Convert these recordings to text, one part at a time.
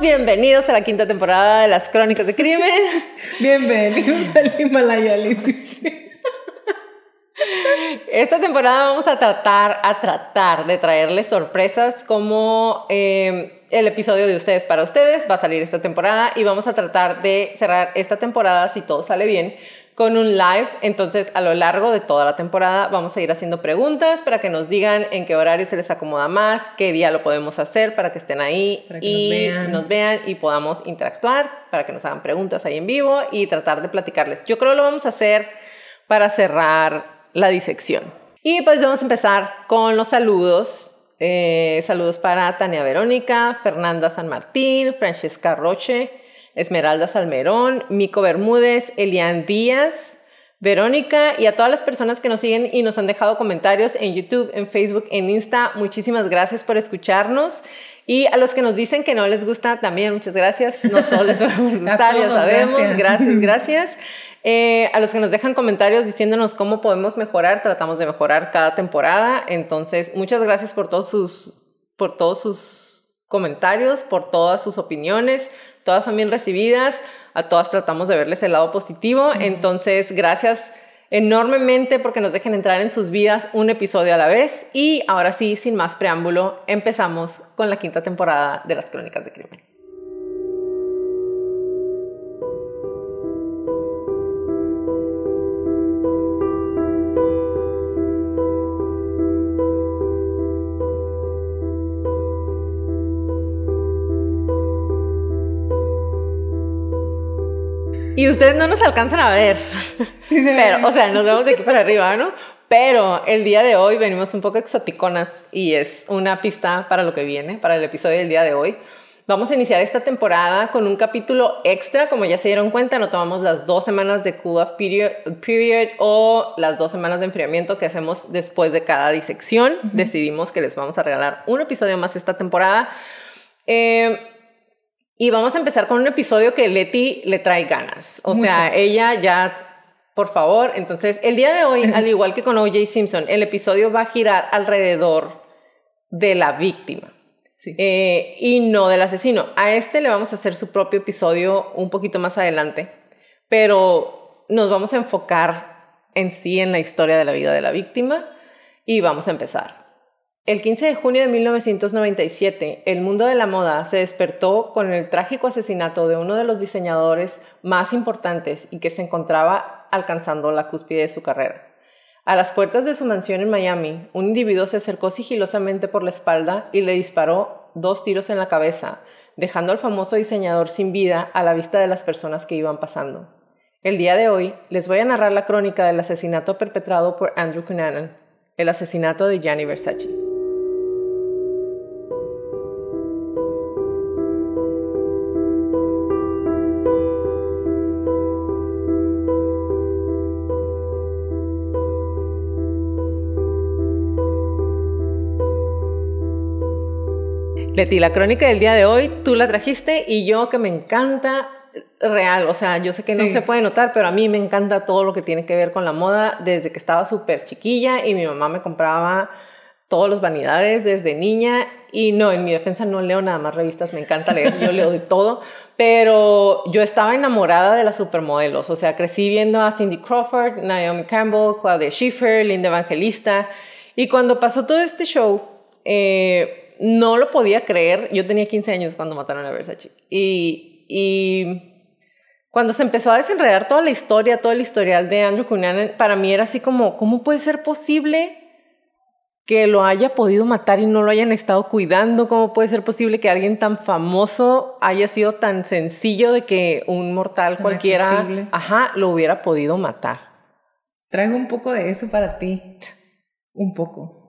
Bienvenidos a la quinta temporada de las Crónicas de Crimen. bienvenidos al Himalaya Esta temporada vamos a tratar, a tratar de traerles sorpresas como eh, el episodio de Ustedes para Ustedes va a salir esta temporada y vamos a tratar de cerrar esta temporada, si todo sale bien, con un live. Entonces, a lo largo de toda la temporada vamos a ir haciendo preguntas para que nos digan en qué horario se les acomoda más, qué día lo podemos hacer para que estén ahí y nos vean. y podamos interactuar, para que nos hagan preguntas ahí en vivo y tratar de platicarles. Yo creo que lo vamos a hacer para cerrar la disección. Y pues vamos a empezar con los saludos. Eh, saludos para Tania Verónica, Fernanda San Martín, Francesca Roche, Esmeralda Salmerón, Mico Bermúdez, Elian Díaz, Verónica y a todas las personas que nos siguen y nos han dejado comentarios en YouTube, en Facebook, en Insta. Muchísimas gracias por escucharnos. Y a los que nos dicen que no les gusta, también muchas gracias. No todos les va a gustar, ya sabemos. Gracias, gracias. Eh, a los que nos dejan comentarios diciéndonos cómo podemos mejorar, tratamos de mejorar cada temporada. Entonces, muchas gracias por todos sus, por todos sus comentarios, por todas sus opiniones todas son bien recibidas, a todas tratamos de verles el lado positivo, entonces gracias enormemente porque nos dejen entrar en sus vidas un episodio a la vez. Y ahora sí, sin más preámbulo, empezamos con la quinta temporada de las Crónicas de Crimen. Y ustedes no nos alcanzan a ver. pero, o sea, nos vemos de aquí para arriba, ¿no? Pero el día de hoy venimos un poco exoticonas y es una pista para lo que viene, para el episodio del día de hoy. Vamos a iniciar esta temporada con un capítulo extra, como ya se dieron cuenta, no tomamos las dos semanas de cool off period, period o las dos semanas de enfriamiento que hacemos después de cada disección. Decidimos que les vamos a regalar un episodio más esta temporada. Eh, y vamos a empezar con un episodio que Leti le trae ganas. O sea, ella ya, por favor. Entonces, el día de hoy, al igual que con OJ Simpson, el episodio va a girar alrededor de la víctima. Eh, y no del asesino. A este le vamos a hacer su propio episodio un poquito más adelante, pero nos vamos a enfocar en sí en la historia de la vida de la víctima y vamos a empezar. El 15 de junio de 1997, el mundo de la moda se despertó con el trágico asesinato de uno de los diseñadores más importantes y que se encontraba alcanzando la cúspide de su carrera. A las puertas de su mansión en Miami, un individuo se acercó sigilosamente por la espalda y le disparó dos tiros en la cabeza, dejando al famoso diseñador sin vida a la vista de las personas que iban pasando. El día de hoy les voy a narrar la crónica del asesinato perpetrado por Andrew Cunanan, el asesinato de Gianni Versace. Leti, la crónica del día de hoy, tú la trajiste y yo que me encanta real, o sea, yo sé que no se puede notar, pero a mí me encanta todo lo que tiene que ver con la moda. Desde que estaba súper chiquilla y mi mamá me compraba todos los vanidades desde niña. Y no, en mi defensa no leo nada más revistas, me encanta leer, yo leo de todo, pero yo estaba enamorada de las supermodelos, o sea, crecí viendo a Cindy Crawford, Naomi Campbell, Claudia Schiffer, Linda Evangelista, y cuando pasó todo este show, eh, no lo podía creer, yo tenía 15 años cuando mataron a Versace, y, y cuando se empezó a desenredar toda la historia, todo el historial de Andrew Cunanan, para mí era así como, ¿cómo puede ser posible? que lo haya podido matar y no lo hayan estado cuidando. ¿Cómo puede ser posible que alguien tan famoso haya sido tan sencillo de que un mortal cualquiera, ajá, lo hubiera podido matar? Traigo un poco de eso para ti. Un poco.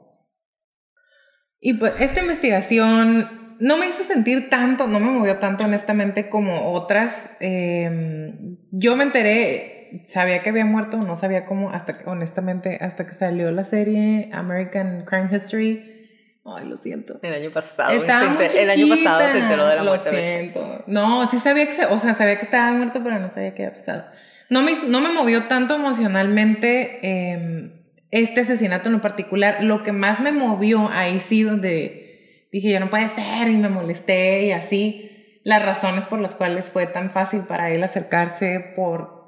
Y pues esta investigación no me hizo sentir tanto, no me movió tanto honestamente como otras. Em, yo me enteré sabía que había muerto, no sabía cómo, hasta honestamente, hasta que salió la serie American Crime History. Ay, lo siento. El año pasado. Estaba el año pasado se enteró de la muerte. Lo siento. No, sí sabía que, o sea, sabía que estaba muerto, pero no sabía qué había pasado. No me, no me movió tanto emocionalmente em, este asesinato en lo particular. Lo que más me movió ahí sí, donde dije, yo no puede ser, y me molesté y así. Las razones por las cuales fue tan fácil para él acercarse por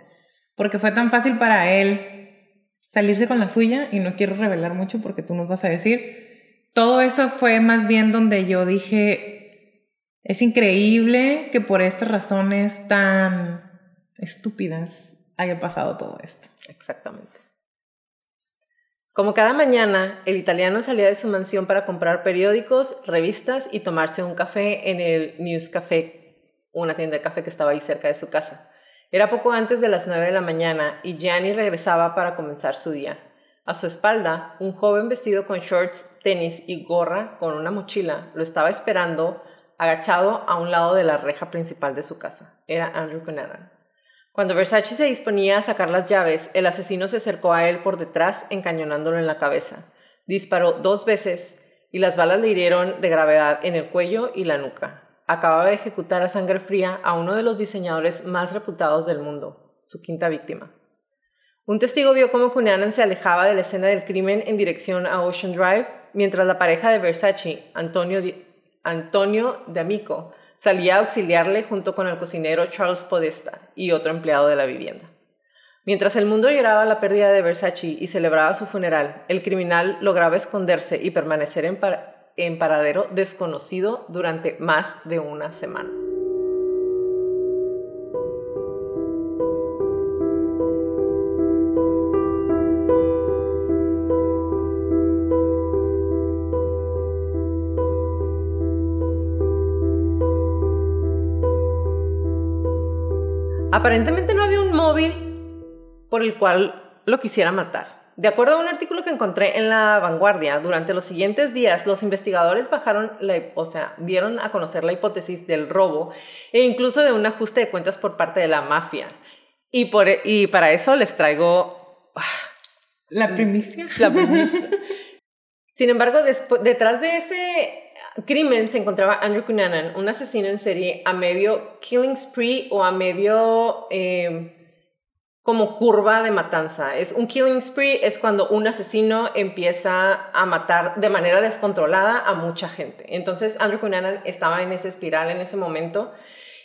porque fue tan fácil para él salirse con la suya y no quiero revelar mucho porque tú nos vas a decir. Todo eso fue más bien donde yo dije, es increíble que por estas razones tan estúpidas haya pasado todo esto. Exactamente. Como cada mañana, el italiano salía de su mansión para comprar periódicos, revistas y tomarse un café en el News Café, una tienda de café que estaba ahí cerca de su casa. Era poco antes de las nueve de la mañana y Gianni regresaba para comenzar su día. A su espalda, un joven vestido con shorts, tenis y gorra con una mochila lo estaba esperando agachado a un lado de la reja principal de su casa. Era Andrew Cunanan. Cuando Versace se disponía a sacar las llaves, el asesino se acercó a él por detrás, encañonándolo en la cabeza. Disparó dos veces y las balas le hirieron de gravedad en el cuello y la nuca acababa de ejecutar a sangre fría a uno de los diseñadores más reputados del mundo, su quinta víctima. Un testigo vio cómo Cunanan se alejaba de la escena del crimen en dirección a Ocean Drive, mientras la pareja de Versace, Antonio, Antonio D'Amico, salía a auxiliarle junto con el cocinero Charles Podesta y otro empleado de la vivienda. Mientras el mundo lloraba la pérdida de Versace y celebraba su funeral, el criminal lograba esconderse y permanecer en, paradero desconocido durante más de una semana. Aparentemente no había un móvil por el cual lo quisiera matar. De acuerdo a un artículo que encontré en La Vanguardia, durante los siguientes días los investigadores bajaron, la, o sea, dieron a conocer la hipótesis del robo e incluso de un ajuste de cuentas por parte de la mafia. Y, por, y para eso les traigo... Ah, la primicia. La primicia. Sin embargo, detrás de ese crimen se encontraba Andrew Cunanan, un asesino en serie a medio killing spree o a medio... Eh, como curva de matanza. Es un killing spree es cuando un asesino empieza a matar de manera descontrolada a mucha gente. Entonces Andrew Cunanan estaba en esa espiral en ese momento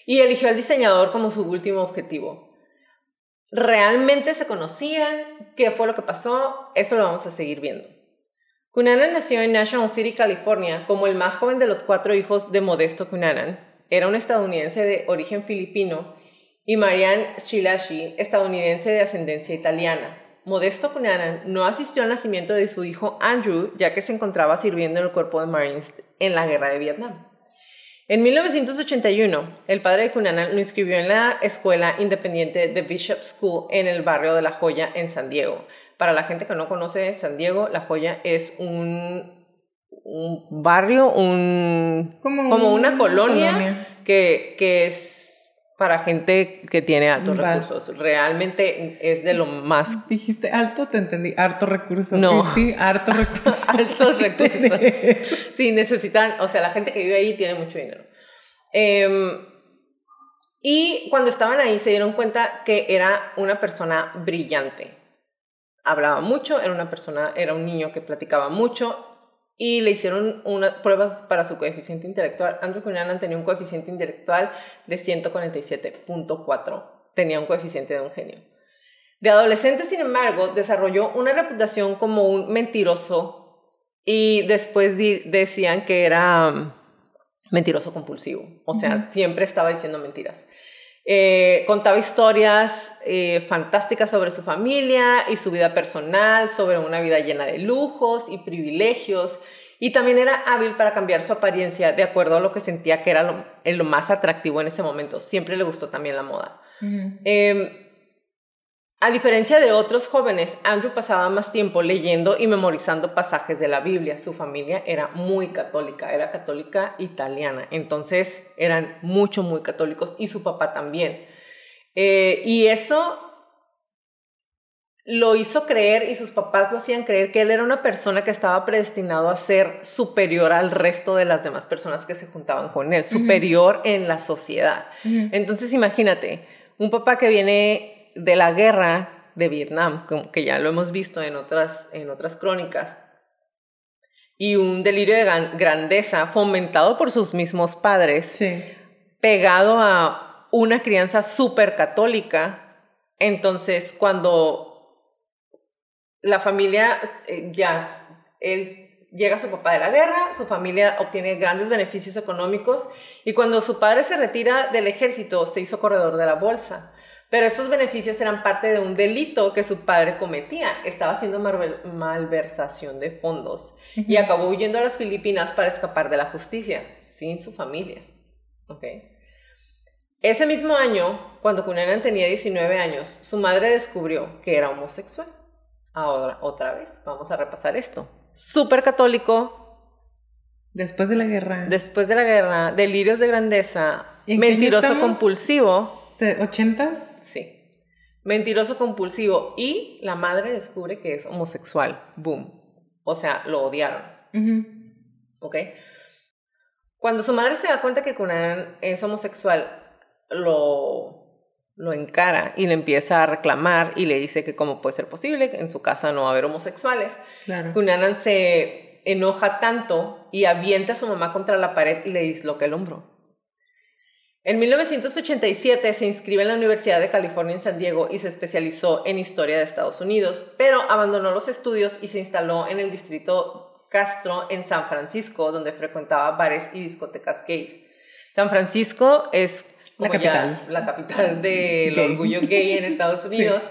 y eligió al diseñador como su último objetivo. ¿Realmente se conocían? ¿Qué fue lo que pasó? Eso lo vamos a seguir viendo. Cunanan nació en National City, California, como el más joven de los cuatro hijos de Modesto Cunanan. Era un estadounidense de origen filipino y Marianne Schillaci, estadounidense de ascendencia italiana. Modesto Cunanan no asistió al nacimiento de su hijo Andrew, ya que se encontraba sirviendo en el cuerpo de Marines en la guerra de Vietnam. En 1981, el padre de Cunanan lo inscribió en la escuela independiente de Bishop School en el barrio de La Joya en San Diego. Para la gente que no conoce San Diego, La Joya es un, un barrio, un, como, una colonia, Que, que es para gente que tiene altos recursos. Realmente es de lo más. Dijiste alto, te entendí. Harto recursos. No. Sí, harto recursos. Altos recursos. sí, necesitan. O sea, la gente que vive ahí tiene mucho dinero. Em, y cuando estaban ahí se dieron cuenta que era una persona brillante. Hablaba mucho, era una persona, era un niño que platicaba mucho, y le hicieron unas pruebas para su coeficiente intelectual. Andrew Cunanan tenía un coeficiente intelectual de 147.4. Tenía un coeficiente de un genio. De adolescente, sin embargo, desarrolló una reputación como un mentiroso y después decían que era um, mentiroso compulsivo. O sea, siempre estaba diciendo mentiras. Eh, contaba historias eh, fantásticas sobre su familia y su vida personal, sobre una vida llena de lujos y privilegios. Y también era hábil para cambiar su apariencia de acuerdo a lo que sentía que era lo, lo más atractivo en ese momento. Siempre le gustó también la moda. A diferencia de otros jóvenes, Andrew pasaba más tiempo leyendo y memorizando pasajes de la Biblia. Su familia era muy católica, era católica italiana, entonces eran mucho, muy católicos y su papá también. Eh, y eso lo hizo creer y sus papás lo hacían creer que él era una persona que estaba predestinado a ser superior al resto de las demás personas que se juntaban con él, superior en la sociedad. Entonces imagínate, un papá que viene de la guerra de Vietnam, que ya lo hemos visto en otras, en otras crónicas, y un delirio de grandeza fomentado por sus mismos padres, pegado a una crianza súper católica. Entonces, cuando la familia eh, ya, él llega a su papá de la guerra, su familia obtiene grandes beneficios económicos y cuando su padre se retira del ejército, se hizo corredor de la bolsa. Pero estos beneficios eran parte de un delito que su padre cometía. Estaba haciendo malversación de fondos y acabó huyendo a las Filipinas para escapar de la justicia, sin su familia. ¿Okay? Ese mismo año, cuando Cunanan tenía 19 años, su madre descubrió que era homosexual. Ahora, otra vez, vamos a repasar esto. Súper católico. Después de la guerra. Después de la guerra, delirios de grandeza, mentiroso compulsivo. ¿80s? Mentiroso compulsivo. Y la madre descubre que es homosexual. Boom. O sea, lo odiaron. ¿Ok? Cuando su madre se da cuenta que Cunanan es homosexual, lo, lo encara y le empieza a reclamar y le dice que cómo puede ser posible, que en su casa no va a haber homosexuales. Claro. Cunanan se enoja tanto y avienta a su mamá contra la pared y le disloca el hombro. En 1987 se inscribe en la Universidad de California en San Diego y se especializó en historia de Estados Unidos, pero abandonó los estudios y se instaló en el distrito Castro en San Francisco, donde frecuentaba bares y discotecas gays. San Francisco es la capital, la capital del orgullo gay en Estados Unidos.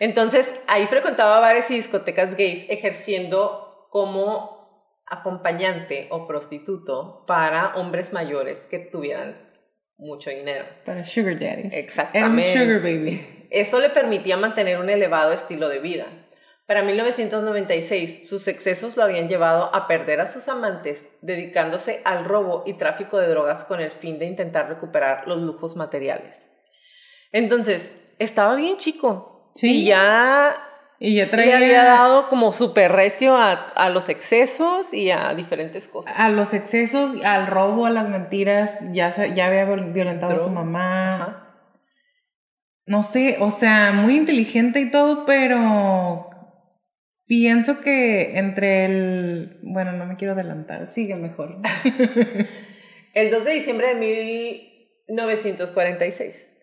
Entonces, ahí frecuentaba bares y discotecas gays ejerciendo como acompañante o prostituto para hombres mayores que tuvieran mucho dinero. Para Sugar Daddy. Exactamente. Sugar Baby. Eso le permitía mantener un elevado estilo de vida. Para 1996, sus excesos lo habían llevado a perder a sus amantes, dedicándose al robo y tráfico de drogas con el fin de intentar recuperar los lujos materiales. Entonces, estaba bien chico. Sí. Y ya y ya traía... Le había dado como súper recio a, a, los excesos y a diferentes cosas. A los excesos, al robo, a las mentiras, ya, ya había violentado a su mamá. No sé, o sea, muy inteligente y todo, pero pienso que entre el... Bueno, no me quiero adelantar, sigue mejor. el 2 de diciembre de 1946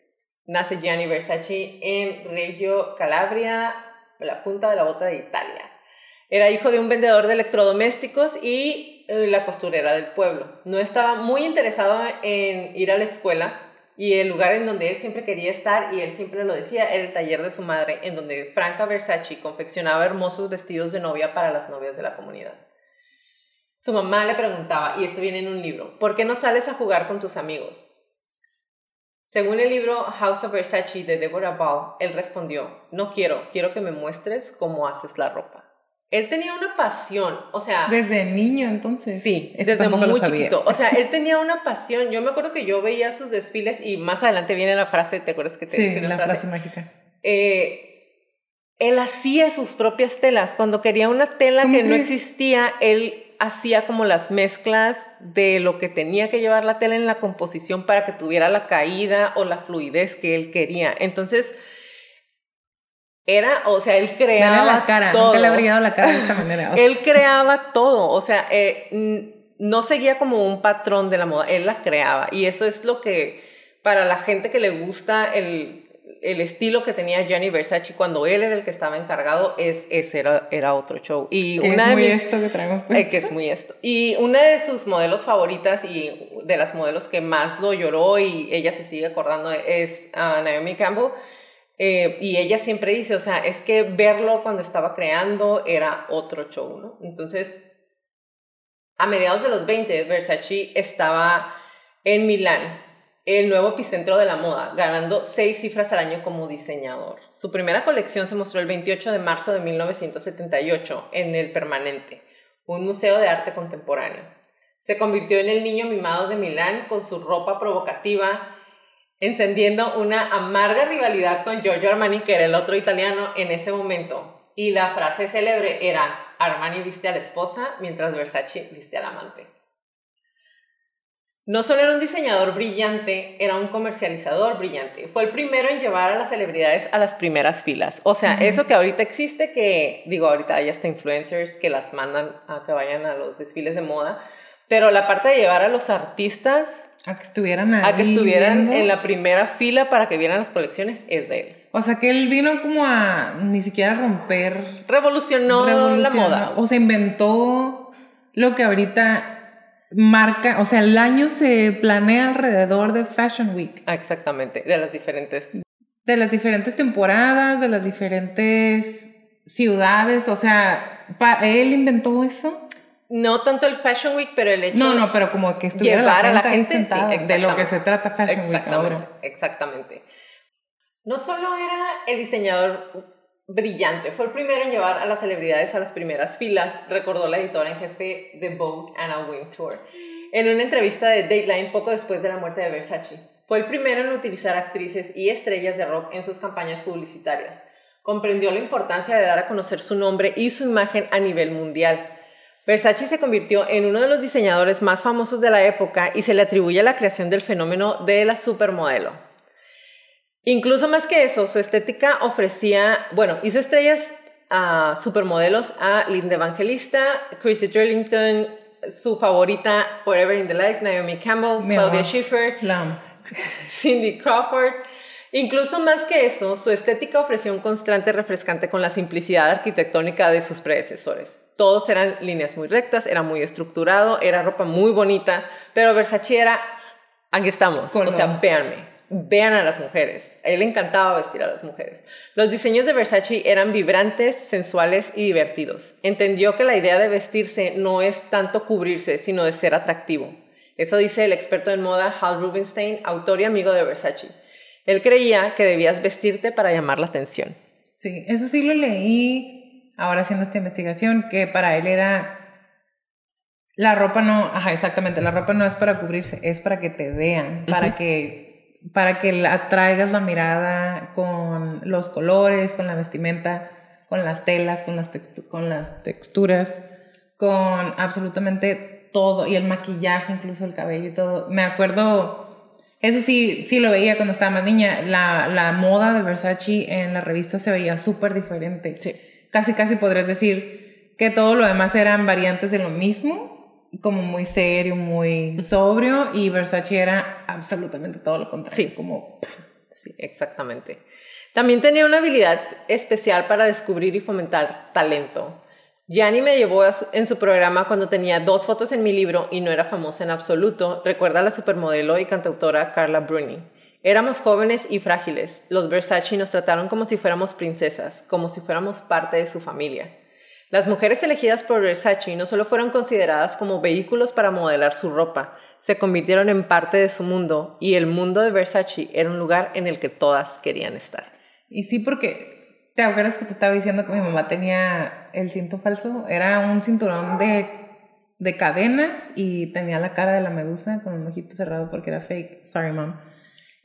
nace Gianni Versace en Reggio Calabria, la punta de la bota de Italia. Era hijo de un vendedor de electrodomésticos y eh, la costurera del pueblo. No estaba muy interesado en ir a la escuela y el lugar en donde él siempre quería estar, y él siempre lo decía, era el taller de su madre, en donde Franca Versace confeccionaba hermosos vestidos de novia para las novias de la comunidad. Su mamá le preguntaba, y esto viene en un libro, ¿por qué no sales a jugar con tus amigos? Según el libro House of Versace de Deborah Ball, él respondió, no quiero, quiero que me muestres cómo haces la ropa. Él tenía una pasión, o sea... Desde niño entonces. Sí, desde muy chiquito. O sea, él tenía una pasión. Yo me acuerdo que yo veía sus desfiles y más adelante viene la frase, ¿te acuerdas que te sí, la, frase? mágica? Eh, él hacía sus propias telas. Cuando quería una tela que no existía, él hacía como las mezclas de lo que tenía que llevar la tela en la composición para que tuviera la caída o la fluidez que él quería. Entonces, era, o sea, él creaba la cara, todo. nunca le ha brillado la cara de esta manera. o sea. Él creaba todo, o sea, eh, no seguía como un patrón de la moda, él la creaba. Y eso es lo que, para la gente que le gusta el, el estilo que tenía Gianni Versace cuando él era el que estaba encargado, es, ese era, era otro show. Y Que una es de muy mis... esto que traemos. Eh, que es muy esto. Y una de sus modelos favoritas y de las modelos que más lo lloró y ella se sigue acordando es ah, Naomi Campbell. Eh, y ella siempre dice, o sea, es que verlo cuando estaba creando era otro show, ¿no? Entonces, a mediados de los 20, Versace estaba en Milán, el nuevo epicentro de la moda, ganando seis cifras al año como diseñador. Su primera colección se mostró el 28 de marzo de 1978 en el Permanente, un museo de arte contemporáneo. Se convirtió en el niño mimado de Milán con su ropa provocativa, encendiendo una amarga rivalidad con Giorgio Armani, que era el otro italiano en ese momento. Y la frase célebre era, Armani viste a la esposa mientras Versace viste al amante. No solo era un diseñador brillante, era un comercializador brillante. Fue el primero en llevar a las celebridades a las primeras filas. O sea, eso que ahorita existe, que digo, ahorita hay hasta influencers que las mandan a que vayan a los desfiles de moda, pero la parte de llevar a los artistas A que estuvieran ahí a que estuvieran viendo. en la primera fila para que vieran las colecciones es de él. O sea, que él vino como a ni siquiera romper. Revolucionó, la revolucionó, moda. O sea, inventó lo que ahorita marca. O sea, el año se planea alrededor de Fashion Week. Ah, Exactamente, de las diferentes. De las diferentes temporadas, de las diferentes ciudades. O sea, él inventó eso. No tanto el Fashion Week, pero el hecho No, no, pero como que estuviera llevar a la gente, sí, sentada, de lo que se trata Fashion Week ahora. exactamente. No solo era el diseñador brillante, fue el primero en llevar a las celebridades a las primeras filas, recordó la editora en jefe de Vogue, Anna Wintour, en una entrevista de Dateline poco después de la muerte de Versace. Fue el primero en utilizar actrices y estrellas de rock en sus campañas publicitarias. Comprendió la importancia de dar a conocer su nombre y su imagen a nivel mundial. Versace se convirtió en uno de los diseñadores más famosos de la época y se le atribuye la creación del fenómeno de la supermodelo. Incluso más que eso, su estética ofrecía, bueno, hizo estrellas a supermodelos a Linda Evangelista, Chrissy Turlington, su favorita Forever in the Life, Naomi Campbell, Mi Claudia. Schiffer, Cindy Crawford. Incluso más que eso, su estética ofrecía un constante refrescante con la simplicidad arquitectónica de sus predecesores. Todos eran líneas muy rectas, era muy estructurado, era ropa muy bonita, pero Versace era, aquí estamos, o sea, véanme, vean a las mujeres. A él le encantaba vestir a las mujeres. Los diseños de Versace eran vibrantes, sensuales y divertidos. Entendió que la idea de vestirse no es tanto cubrirse, sino de ser atractivo. Eso dice el experto en moda Hal Rubinstein, autor y amigo de Versace. Él creía que debías vestirte para llamar la atención. Sí, eso sí lo leí ahora haciendo esta investigación, que para él era la ropa no, ajá, exactamente, la ropa no es para cubrirse, es para que te vean, para que para que la- atraigas la mirada con los colores, con la vestimenta, con las telas, con las con las texturas, con absolutamente todo y el maquillaje, incluso el cabello y todo. Me acuerdo eso sí, sí lo veía cuando estaba más niña. La, la moda de Versace en la revista se veía súper diferente. Sí. Casi, casi podrías decir que todo lo demás eran variantes de lo mismo, como muy serio, muy sobrio, y Versace era absolutamente todo lo contrario. Sí. Como, Sí, exactamente. También tenía una habilidad especial para descubrir y fomentar talento. Gianni me llevó su- en su programa cuando tenía dos fotos en mi libro y no era famosa en absoluto, recuerda a la supermodelo y cantautora Carla Bruni. Éramos jóvenes y frágiles. Los Versace nos trataron como si fuéramos princesas, como si fuéramos parte de su familia. Las mujeres elegidas por Versace no solo fueron consideradas como vehículos para modelar su ropa, se convirtieron en parte de su mundo y el mundo de Versace era un lugar en el que todas querían estar. y sí, porque te acuerdas que te estaba diciendo que mi mamá tenía el cinto falso. Era un cinturón de, de cadenas y tenía la cara de la medusa con un ojito cerrado porque era fake. Sorry, mom.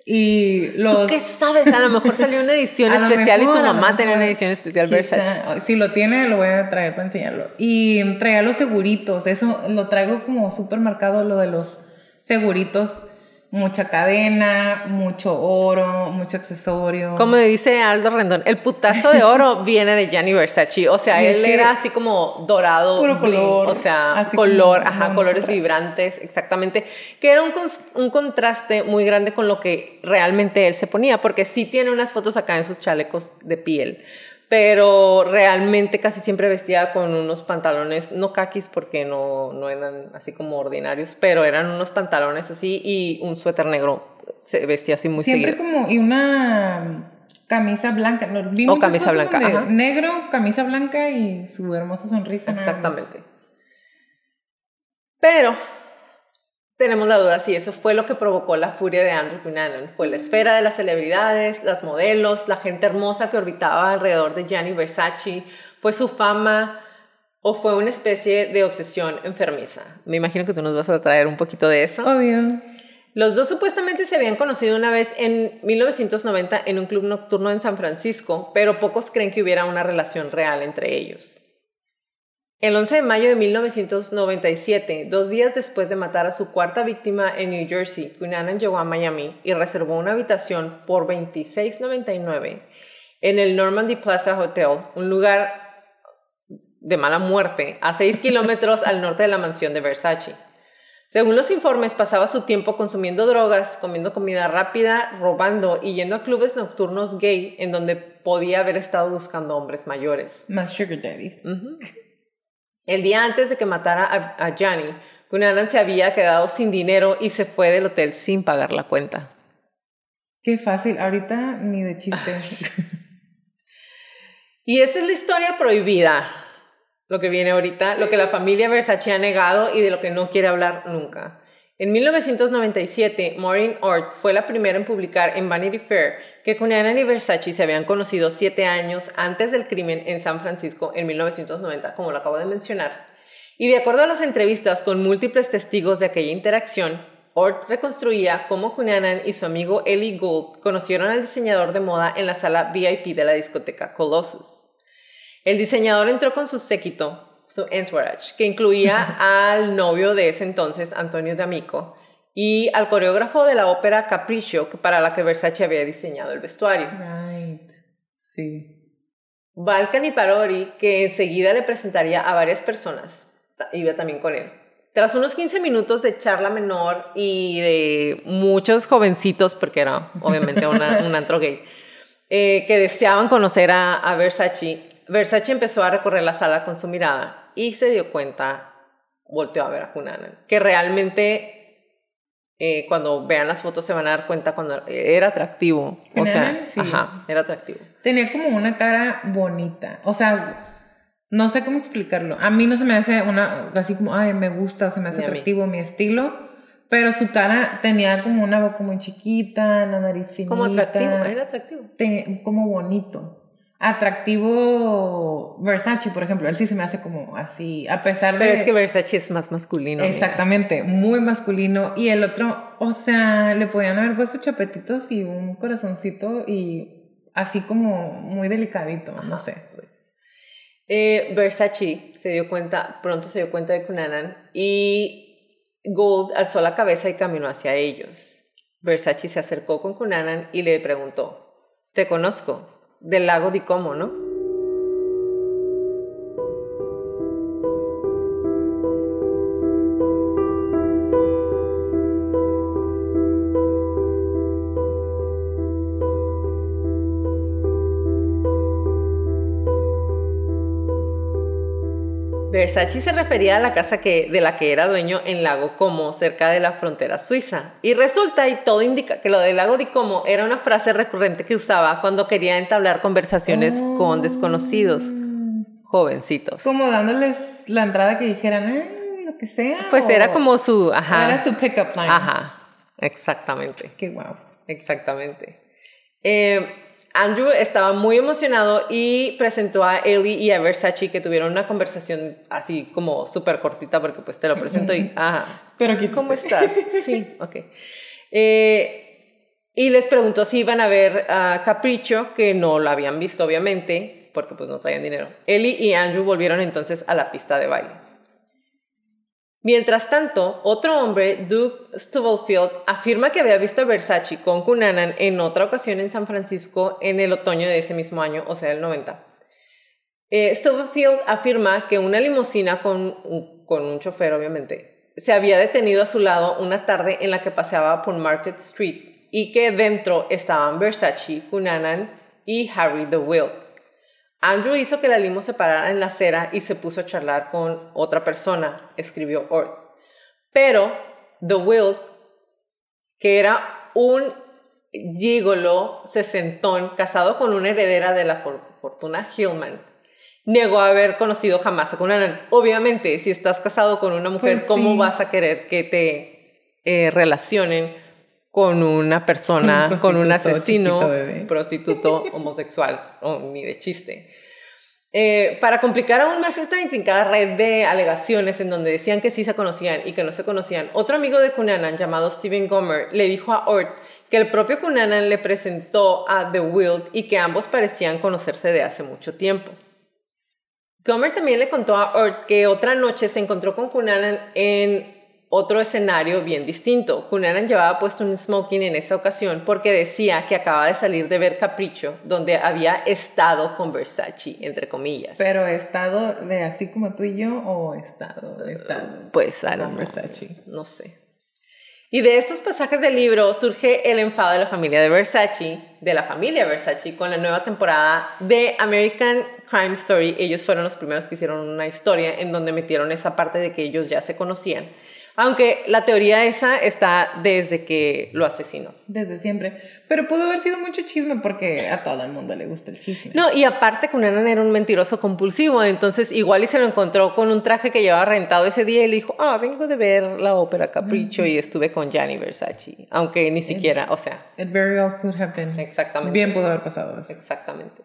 Y los. ¿Tú qué sabes? A lo mejor salió una edición especial y tu mamá tenía una edición especial Quizá, Versace. Si lo tiene, lo voy a traer para enseñarlo. Y traía los seguritos. Eso lo traigo como súper marcado, lo de los seguritos mucha cadena, mucho oro, mucho accesorio. Como dice Aldo Rendón, el putazo de oro viene de Gianni Versace. O sea, él era así como dorado, Puro bling, color, o sea, color, como ajá, colores vibrantes, exactamente. Que era un, un contraste muy grande con lo que realmente él se ponía, porque sí tiene unas fotos acá en sus chalecos de piel. Pero realmente casi siempre vestía con unos pantalones, no kakis porque no, no eran así como ordinarios, pero eran unos pantalones así y un suéter negro. Se vestía así muy Siempre seguido. como, y una camisa blanca. No, vi O camisa blanca, ajá. Negro, camisa blanca y su hermosa sonrisa. Exactamente. Pero tenemos la duda si eso fue lo que provocó la furia de Andrew Cunanan. Fue la esfera de las celebridades, las modelos, la gente hermosa que orbitaba alrededor de Gianni Versace. Fue su fama o fue una especie de obsesión enfermiza. Me imagino que tú nos vas a traer un poquito de eso. Obvio. Los dos supuestamente se habían conocido una vez en 1990 en un club nocturno en San Francisco, pero pocos creen que hubiera una relación real entre ellos. El 11 de mayo de 1997, dos días después de matar a su cuarta víctima en New Jersey, Cunanan llegó a Miami y reservó una habitación por $26.99 en el Normandy Plaza Hotel, un lugar de mala muerte, a 6 kilómetros al norte de la mansión de Versace. Según los informes, pasaba su tiempo consumiendo drogas, comiendo comida rápida, robando y yendo a clubes nocturnos gay en donde podía haber estado buscando hombres mayores. Más sugar daddies. El día antes de que matara a, a Gianni, Cunanan se había quedado sin dinero y se fue del hotel sin pagar la cuenta. Qué fácil. Ahorita ni de chiste. Y esta es la historia prohibida, lo que viene ahorita, lo que la familia Versace ha negado y de lo que no quiere hablar nunca. En 1997, Maureen Ort fue la primera en publicar en Vanity Fair que Cunanan y Versace se habían conocido siete años antes del crimen en San Francisco en 1990, como lo acabo de mencionar. Y de acuerdo a las entrevistas con múltiples testigos de aquella interacción, Ort reconstruía cómo Cunanan y su amigo Ellie Gould conocieron al diseñador de moda en la sala VIP de la discoteca Colossus. El diseñador entró con su séquito, su entourage, que incluía al novio de ese entonces, Antonio D'Amico, y al coreógrafo de la ópera Capriccio, que para la que Versace había diseñado el vestuario. Right. Sí. Balkan y Parori, que enseguida le presentaría a varias personas, iba también con él. Tras unos 15 minutos de charla menor y de muchos jovencitos, porque era obviamente una- un antro gay, eh, que deseaban conocer a, a Versace, Versace empezó a recorrer la sala con su mirada y se dio cuenta, volteó a ver a Cunanan, que realmente eh, cuando vean las fotos se van a dar cuenta cuando era atractivo. O sea, sí. ajá, era atractivo. Tenía como una cara bonita. O sea, no sé cómo explicarlo. A mí no se me hace una, así como, ay, me gusta, o se me hace Ni atractivo mi estilo. Pero su cara tenía como una boca muy chiquita, la nariz finita. Como atractivo, era atractivo. te- como bonito. Atractivo Versace, por ejemplo, él sí se me hace como así, a pesar de... Pero es que Versace es más masculino. Exactamente, muy masculino. Y el otro, o sea, le podían haber puesto chapetitos y un corazoncito y así como muy delicadito, no sé. Eh, Versace se dio cuenta, pronto se dio cuenta de Cunanan y Gold alzó la cabeza y caminó hacia ellos. Versace se acercó con Cunanan y le preguntó, te conozco, del lago Di Como, ¿no? Versace se refería a la casa que, de la que era dueño en Lago Como, cerca de la frontera suiza. Y resulta, y todo indica que lo del Lago Di Como era una frase recurrente que usaba cuando quería entablar conversaciones con desconocidos, jovencitos. Como dándoles la entrada que dijeran, "Ay, lo que sea. Pues o- era como su... Ajá. Era su pick-up line. Ajá. Exactamente. Qué guau. Exactamente. Eh, Andrew estaba muy emocionado y presentó a Ellie y a Versace que tuvieron una conversación así como súper cortita porque pues te lo presento y... Ajá. Pero aquí ¿Cómo estás? Sí, ok. Eh, y les preguntó si iban a ver a Capricho, que no lo habían visto obviamente, porque pues no traían dinero. Ellie y Andrew volvieron entonces a la pista de baile. Mientras tanto, otro hombre, Duke Stubblefield, afirma que había visto a Versace con Cunanan en otra ocasión en San Francisco en el otoño de ese mismo año, o sea, el 90. Eh, Stubblefield afirma que una limusina con, con un chofer, obviamente, se había detenido a su lado una tarde en la que paseaba por Market Street y que dentro estaban Versace, Cunanan y Harry the Will. Andrew hizo que la limo se parara en la acera y se puso a charlar con otra persona, escribió Ort. Pero The Will, que era un gigolo sesentón casado con una heredera de la fortuna Hillman, negó haber conocido jamás a Cunanan. Obviamente, si estás casado con una mujer, Pues ¿cómo sí. vas a querer que te eh, relacionen con una persona, Con un con un, asesino, prostituto homosexual? Oh, ni de chiste. Eh, para complicar aún más esta intrincada red de alegaciones en donde decían que sí se conocían y que no se conocían, otro amigo de Cunanan llamado Steven Gomer le dijo a Ort que el propio Cunanan le presentó a The Wild y que ambos parecían conocerse de hace mucho tiempo. Gomer también le contó a Ort que otra noche se encontró con Cunanan en otro escenario bien distinto. Cunanan llevaba puesto un smoking en esa ocasión porque decía que acaba de salir de ver Capricho, donde había estado con Versace, entre comillas. Pero estado de así como tú y yo o estado de estado. Pues, I don't con know. Versace. No sé. Y de estos pasajes del libro surge el enfado de la familia de Versace, de la familia Versace, con la nueva temporada de American Crime Story. Ellos fueron los primeros que hicieron una historia en donde metieron esa parte de que ellos ya se conocían. Aunque la teoría esa está desde que lo asesinó. Desde siempre. Pero pudo haber sido mucho chisme porque a todo el mundo le gusta el chisme. No, y aparte Cunanan era un mentiroso compulsivo, entonces igual y se lo encontró con un traje que llevaba rentado ese día y le dijo, ah, vengo de ver la ópera Capricho y estuve con Gianni Versace, aunque ni siquiera, o sea, It very well could have been. Exactamente. Bien pudo haber pasado eso. exactamente.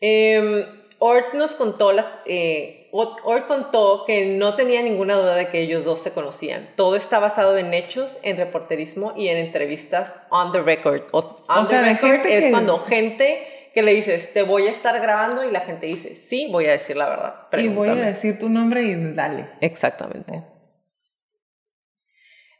Eh, Ort nos contó las, eh, Ort contó que no tenía ninguna duda de que ellos dos se conocían. Todo está basado en hechos, en reporterismo y en entrevistas on the record. O, on O sea, the record es que- cuando gente que le dices, te voy a estar grabando y la gente dice, sí, voy a decir la verdad. Y voy a Pregúntame". decir tu nombre y dale. Exactamente.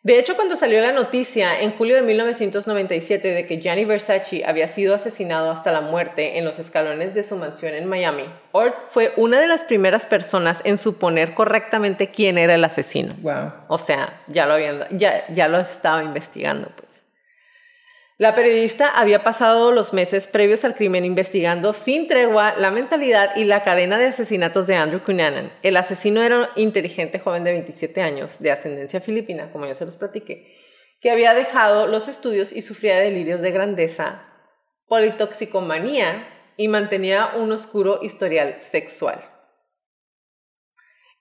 De hecho, cuando salió la noticia en julio de 1997 de que Gianni Versace había sido asesinado hasta la muerte en los escalones de su mansión en Miami, Ort fue una de las primeras personas en suponer correctamente quién era el asesino. Wow. O sea, ya lo habían, ya, ya lo estaba investigando, pues. La periodista había pasado los meses previos al crimen investigando sin tregua la mentalidad y la cadena de asesinatos de Andrew Cunanan. El asesino era un inteligente joven de 27 años, de ascendencia filipina, como ya se los platiqué, que había dejado los estudios y sufría de delirios de grandeza, politoxicomanía y mantenía un oscuro historial sexual.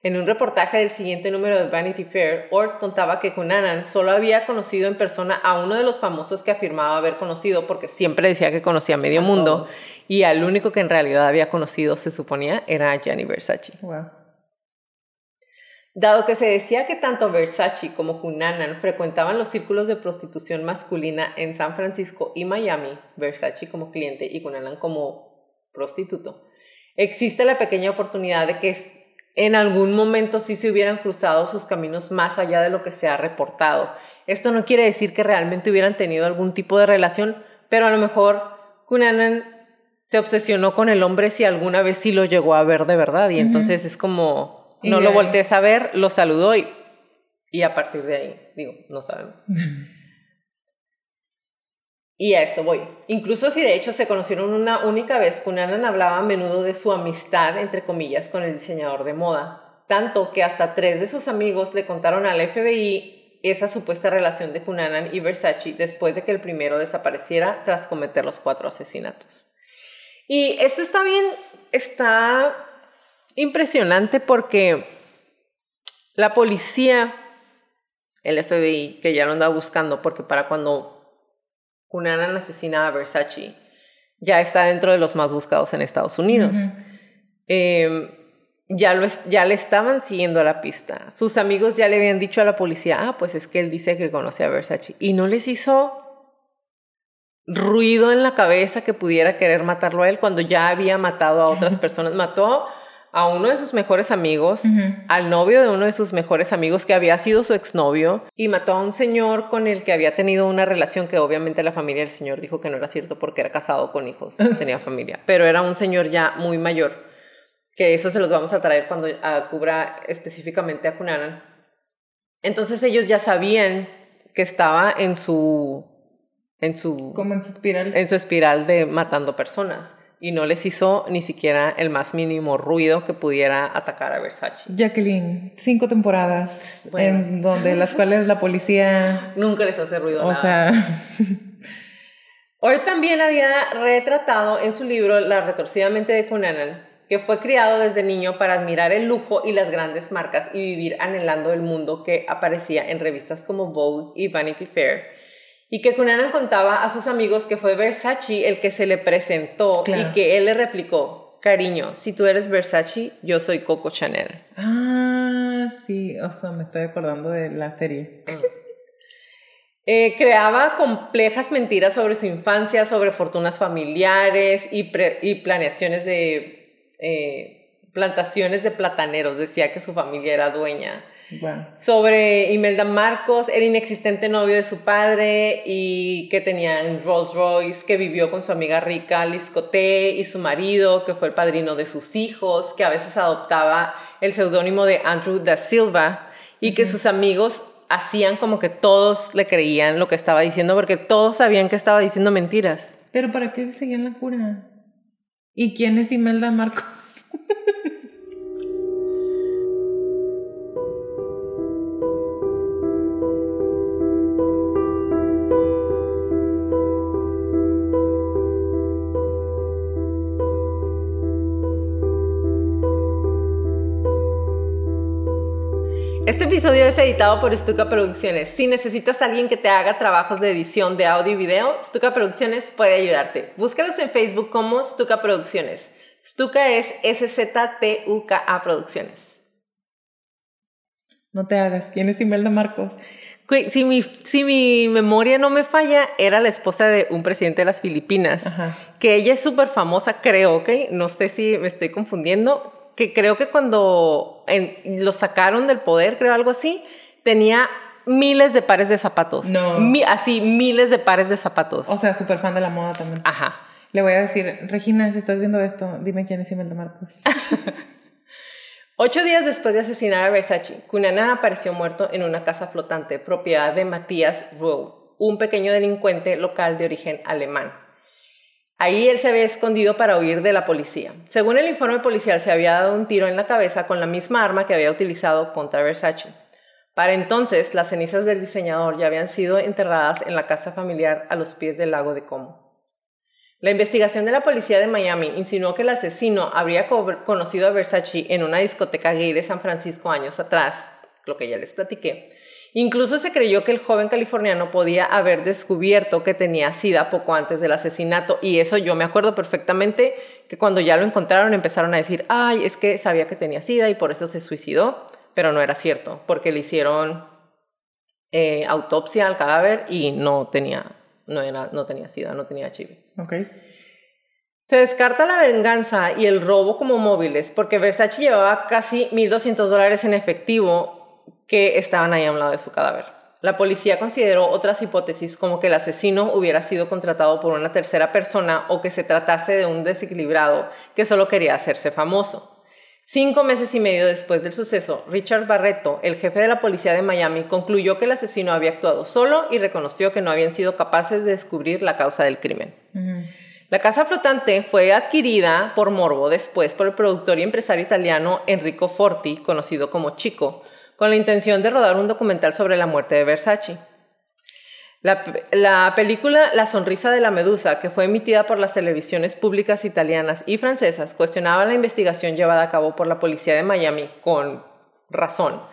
En un reportaje del siguiente número de Vanity Fair, Ort contaba que Cunanan solo había conocido en persona a uno de los famosos que afirmaba haber conocido, porque siempre decía que conocía a medio A mundo, todos. y al único que en realidad había conocido, se suponía, era a Gianni Versace. Wow. Dado que se decía que tanto Versace como Cunanan frecuentaban los círculos de prostitución masculina en San Francisco y Miami, Versace como cliente y Cunanan como prostituto, existe la pequeña oportunidad de que en algún momento sí se hubieran cruzado sus caminos más allá de lo que se ha reportado. Esto no quiere decir que realmente hubieran tenido algún tipo de relación, pero a lo mejor Cunanan se obsesionó con el hombre si alguna vez sí lo llegó a ver de verdad y entonces es como no lo voltees a ver, lo saludó y, y a partir de ahí, digo, no sabemos. Y a esto voy. Incluso si de hecho se conocieron una única vez, Cunanan hablaba a menudo de su amistad, entre comillas, con el diseñador de moda. Tanto que hasta tres de sus amigos le contaron al FBI esa supuesta relación de Cunanan y Versace después de que el primero desapareciera tras cometer los cuatro asesinatos. Y esto está bien, está impresionante porque la policía, el FBI, que ya lo andaba buscando, porque para cuando Cunanan asesina a Versace, ya está dentro de los más buscados en Estados Unidos. Eh, ya, lo ya le estaban siguiendo a la pista. Sus amigos ya le habían dicho a la policía, ah, pues es que él dice que conoce a Versace. Y no les hizo ruido en la cabeza que pudiera querer matarlo a él cuando ya había matado a otras personas. Mató a uno de sus mejores amigos, al novio de uno de sus mejores amigos que había sido su exnovio y mató a un señor con el que había tenido una relación que obviamente la familia del señor dijo que no era cierto porque era casado con hijos, tenía familia, pero era un señor ya muy mayor, que eso se los vamos a traer cuando cubra específicamente a Cunanan. Entonces ellos ya sabían que estaba en su en su como en su espiral. en su espiral de matando personas y no les hizo ni siquiera el más mínimo ruido que pudiera atacar a Versace. Jacqueline, cinco temporadas en donde las cuales la policía nunca les hace ruido. O sea, Hoy también había retratado en su libro La retorcidamente de Conan, que fue criado desde niño para admirar el lujo y las grandes marcas y vivir anhelando el mundo que aparecía en revistas como Vogue y Vanity Fair y que Cunanan contaba a sus amigos que fue Versace el que se le presentó y que él le replicó, cariño, si tú eres Versace, yo soy Coco Chanel. Ah, sí, o sea, me estoy acordando de la serie. Ah. Eh, creaba complejas mentiras sobre su infancia, sobre fortunas familiares y, y planeaciones de eh, plantaciones de plataneros. Decía que su familia era dueña sobre Imelda Marcos, el inexistente novio de su padre y que tenía en Rolls Royce, que vivió con su amiga rica Liz Coté y su marido, que fue el padrino de sus hijos, que a veces adoptaba el seudónimo de Andrew da Silva y que sus amigos hacían como que todos le creían lo que estaba diciendo porque todos sabían que estaba diciendo mentiras. Pero ¿para qué seguían la cura? ¿Y quién es Imelda Marcos? episodio es editado por Stuka Producciones. Si necesitas a alguien que te haga trabajos de edición de audio y video, Stuka Producciones puede ayudarte. Búscalos en Facebook como Stuka Producciones. Stuka es S-Z-T-U-K-A Producciones. No te hagas. ¿Quién es Imelda Marcos? Si mi, si mi memoria no me falla, era la esposa de un presidente de las Filipinas. Que ella es súper famosa, creo, ¿ok? No sé si me estoy confundiendo que creo que cuando lo sacaron del poder, creo algo así, tenía miles de pares de zapatos. No. así, miles de pares de zapatos. O sea, súper fan de la moda también. Ajá. Le voy a decir, Regina, si estás viendo esto, dime quién es Imelda Marcos. Ocho días después de asesinar a Versace, Cunanan apareció muerto en una casa flotante propiedad de Matías Rowe, un pequeño delincuente local de origen alemán. Ahí él se había escondido para huir de la policía. Según el informe policial, se había dado un tiro en la cabeza con la misma arma que había utilizado contra Versace. Para entonces, las cenizas del diseñador ya habían sido enterradas en la casa familiar a los pies del lago de Como. La investigación de la policía de Miami insinuó que el asesino habría conocido a Versace en una discoteca gay de San Francisco años atrás, lo que ya les platiqué, Incluso se creyó que el joven californiano podía haber descubierto que tenía SIDA poco antes del asesinato y eso yo me acuerdo perfectamente que cuando ya lo encontraron empezaron a decir, ay, es que sabía que tenía SIDA y por eso se suicidó, pero no era cierto, porque le hicieron eh, autopsia al cadáver y no tenía, no, era, no tenía SIDA, no tenía HIV. Okay. Se descarta la venganza y el robo como móviles porque Versace llevaba casi 1.200 dólares en efectivo que estaban ahí a un lado de su cadáver. La policía consideró otras hipótesis como que el asesino hubiera sido contratado por una tercera persona o que se tratase de un desequilibrado que solo quería hacerse famoso. Cinco meses y medio después del suceso, Richard Barreto, el jefe de la policía de Miami, concluyó que el asesino había actuado solo y reconoció que no habían sido capaces de descubrir la causa del crimen. La casa flotante fue adquirida por Morbo después por el productor y empresario italiano Enrico Forti, conocido como Chico, con la intención de rodar un documental sobre la muerte de Versace. La, película La sonrisa de la medusa, que fue emitida por las televisiones públicas italianas y francesas, cuestionaba la investigación llevada a cabo por la policía de Miami con razón.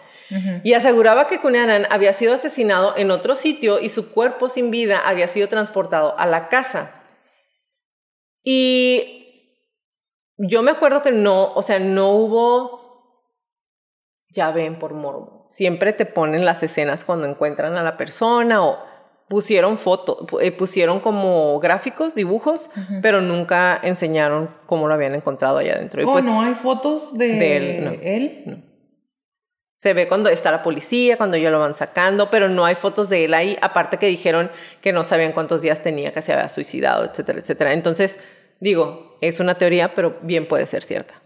Y aseguraba que Cunanan había sido asesinado en otro sitio y su cuerpo sin vida había sido transportado a la casa. Y yo me acuerdo que no, o sea, no hubo ya ven por morbo. Siempre te ponen las escenas cuando encuentran a la persona o pusieron fotos, pusieron como gráficos, dibujos, pero nunca enseñaron cómo lo habían encontrado allá adentro. Y oh, pues, no hay fotos de, él, no. él. no. Se ve cuando está la policía, cuando ya lo van sacando, pero no hay fotos de él ahí, aparte que dijeron que no sabían cuántos días tenía, que se había suicidado, etcétera, etcétera. Entonces, digo, es una teoría, pero bien puede ser cierta.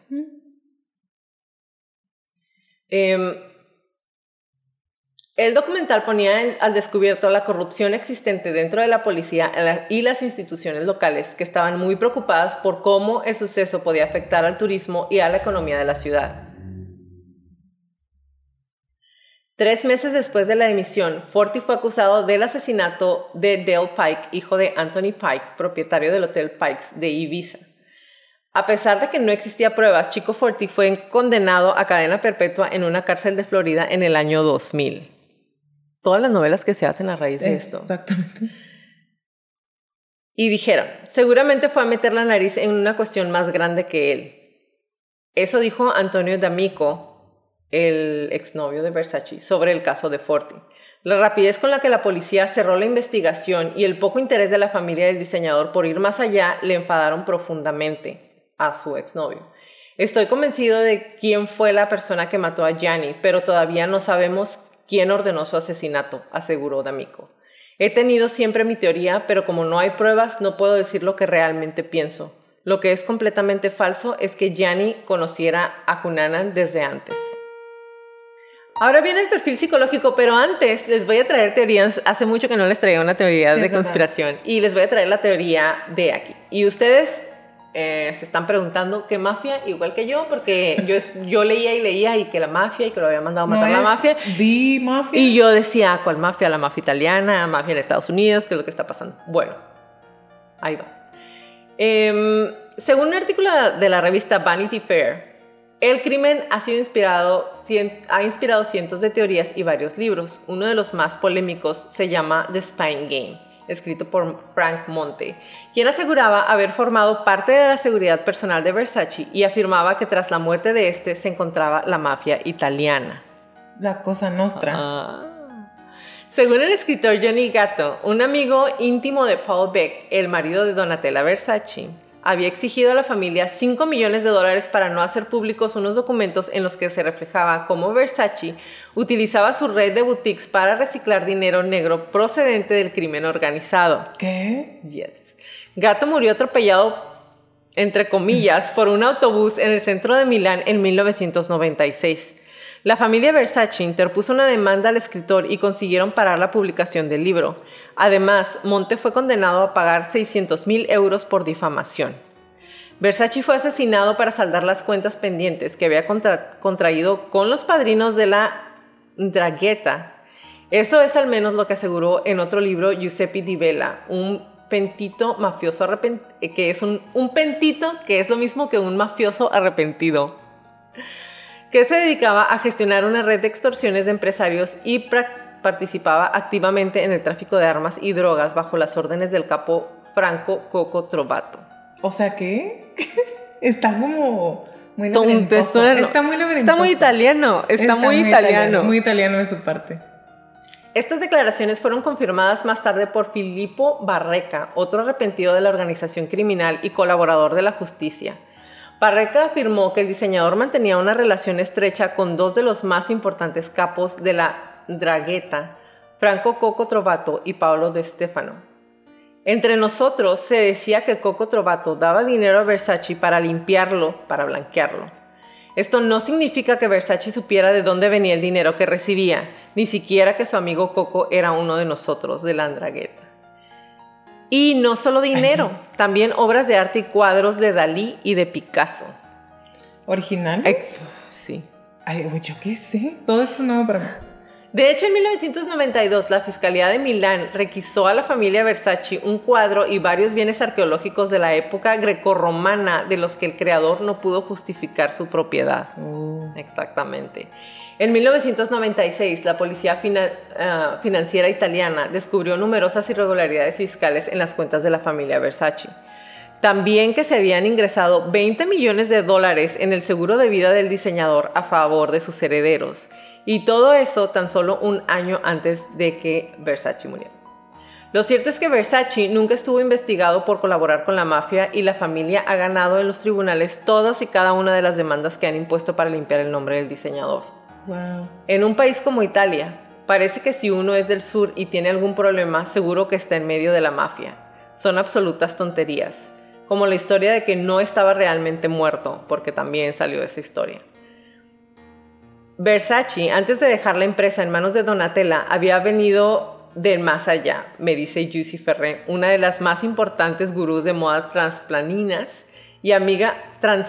Em, el documental ponía al descubierto la corrupción existente dentro de la policía y las instituciones locales que estaban muy preocupadas por cómo el suceso podía afectar al turismo y a la economía de la ciudad. Tres meses después de la emisión, Forti fue acusado del asesinato de Dale Pike, hijo de Anthony Pike, propietario del Hotel Pikes de Ibiza. A pesar de que no existía pruebas, Chico Forti fue condenado a cadena perpetua en una cárcel de Florida en el año 2000. Todas las novelas que se hacen a raíz de esto. Exactamente. Y dijeron, seguramente fue a meter la nariz en una cuestión más grande que él. Eso dijo Antonio D'Amico, el exnovio de Versace, sobre el caso de Forti. La rapidez con la que la policía cerró la investigación y el poco interés de la familia del diseñador por ir más allá le enfadaron profundamente a su exnovio. Estoy convencido de quién fue la persona que mató a Gianni, pero todavía no sabemos quién ordenó su asesinato, aseguró D'Amico. He tenido siempre mi teoría, pero como no hay pruebas, no puedo decir lo que realmente pienso. Lo que es completamente falso es que Gianni conociera a Cunanan desde antes. Ahora viene el perfil psicológico, pero antes les voy a traer teorías. Hace mucho que no les traía una teoría Sí, de conspiración y les voy a traer la teoría de aquí. Y ustedes eh, se están preguntando qué mafia, igual que yo, porque yo, es- yo leía y leía y que la mafia y que lo había mandado a matar ¿No la mafia. The Mafia. Y yo decía, ¿cuál mafia? La mafia italiana, mafia en Estados Unidos, ¿qué es lo que está pasando? Bueno, ahí va. Em, según un artículo de la revista Vanity Fair, el crimen ha sido inspirado, ha inspirado cientos de teorías y varios libros. Uno de los más polémicos se llama The Spine Game, escrito por Frank Monte, quien aseguraba haber formado parte de la seguridad personal de Versace y afirmaba que tras la muerte de este se encontraba la mafia italiana. La cosa nostra. Ah. Según el escritor Johnny Gatto, un amigo íntimo de Paul Beck, el marido de Donatella Versace, había exigido a la familia 5 millones de dólares para no hacer públicos unos documentos en los que se reflejaba cómo Versace utilizaba su red de boutiques para reciclar dinero negro procedente del crimen organizado. ¿Qué? Yes. Gato murió atropellado, entre comillas, por un autobús en el centro de Milán en 1996. La familia Versace interpuso una demanda al escritor y consiguieron parar la publicación del libro. Además, Monte fue condenado a pagar 600 mil euros por difamación. Versace fue asesinado para saldar las cuentas pendientes que había contra- contraído con los padrinos de la Dragheta. Esto es al menos lo que aseguró en otro libro Giuseppe Di Vella, un pentito mafioso arrepentido, que es un pentito que es lo mismo que un mafioso arrepentido, que se dedicaba a gestionar una red de extorsiones de empresarios y participaba activamente en el tráfico de armas y drogas bajo las órdenes del capo Franco Coco Trovato. O sea, ¿qué? está como muy Está muy. Está muy italiano, está, muy, italiano. Muy italiano de su parte. Estas declaraciones fueron confirmadas más tarde por Filippo Barreca, otro arrepentido de la organización criminal y colaborador de la justicia. Barreca afirmó que el diseñador mantenía una relación estrecha con dos de los más importantes capos de la Dragheta, Franco Coco Trovato y Paolo De Stefano. Entre nosotros se decía que Coco Trovato daba dinero a Versace para limpiarlo, para blanquearlo. Esto no significa que Versace supiera de dónde venía el dinero que recibía, ni siquiera que su amigo Coco era uno de nosotros, de la Andragueta. Y no solo dinero, también obras de arte y cuadros de Dalí y de Picasso. ¿Original? Ex- Sí. Ay, güey, yo qué sé. Todo esto es nuevo para mí. De hecho, en 1992, la Fiscalía de Milán requisó a la familia Versace un cuadro y varios bienes arqueológicos de la época grecorromana de los que el creador no pudo justificar su propiedad. Oh. Exactamente. En 1996, la Policía Fina- ah, Financiera Italiana descubrió numerosas irregularidades fiscales en las cuentas de la familia Versace. También que se habían ingresado 20 millones de dólares en el seguro de vida del diseñador a favor de sus herederos. Y todo eso tan solo un año antes de que Versace muriera. Lo cierto es que Versace nunca estuvo investigado por colaborar con la mafia y la familia ha ganado en los tribunales todas y cada una de las demandas que han impuesto para limpiar el nombre del diseñador. Wow. En un país como Italia, parece que si uno es del sur y tiene algún problema, seguro que está en medio de la mafia. Son absolutas tonterías, como la historia de que no estaba realmente muerto, porque también salió esa historia. Versace, antes de dejar la empresa en manos de Donatella, había venido del más allá, me dice Juicy Ferré, una de las más importantes gurús de moda transplaninas y amiga trans